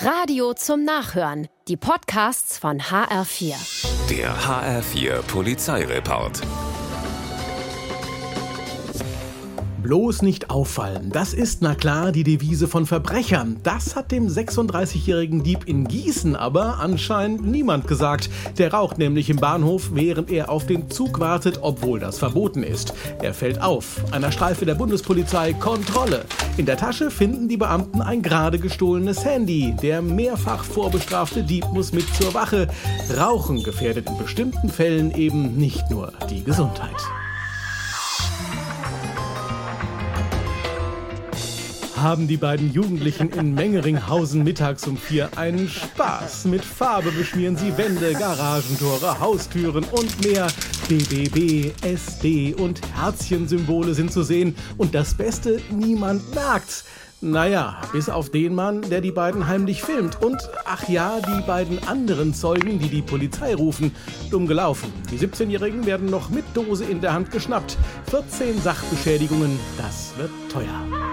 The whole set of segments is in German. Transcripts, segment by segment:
Radio zum Nachhören. Die Podcasts von HR4. Der HR4 Polizeireport. Bloß nicht auffallen, das ist na klar die Devise von Verbrechern. Das hat dem 36-jährigen Dieb in Gießen aber anscheinend niemand gesagt. Der raucht nämlich im Bahnhof, während er auf den Zug wartet, obwohl das verboten ist. Er fällt auf. Einer Streife der Bundespolizei Kontrolle. In der Tasche finden die Beamten ein gerade gestohlenes Handy. Der mehrfach vorbestrafte Dieb muss mit zur Wache. Rauchen gefährdet in bestimmten Fällen eben nicht nur die Gesundheit. Haben die beiden Jugendlichen in Mengeringhausen mittags um vier einen Spaß. Mit Farbe beschmieren sie Wände, Garagentore, Haustüren und mehr. BBB, SD und Herzchensymbole sind zu sehen. Und das Beste, niemand merkt's. Naja, bis auf den Mann, der die beiden heimlich filmt. Und, ach ja, die beiden anderen Zeugen, die die Polizei rufen. Dumm gelaufen. Die 17-Jährigen werden noch mit Dose in der Hand geschnappt. 14 Sachbeschädigungen, das wird teuer.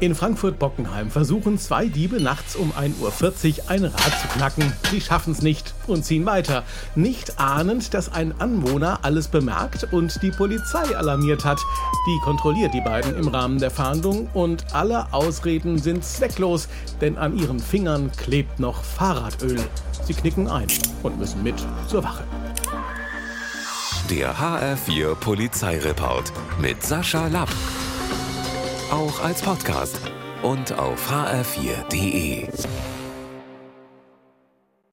In Frankfurt-Bockenheim versuchen zwei Diebe nachts um 1.40 Uhr ein Rad zu knacken. Sie schaffen es nicht und ziehen weiter. Nicht ahnend, dass ein Anwohner alles bemerkt und die Polizei alarmiert hat. Die kontrolliert die beiden im Rahmen der Fahndung und alle Ausreden sind zwecklos, denn an ihren Fingern klebt noch Fahrradöl. Sie knicken ein und müssen mit zur Wache. Der HR4 Polizeireport mit Sascha Lapp auch als Podcast und auf hr4.de.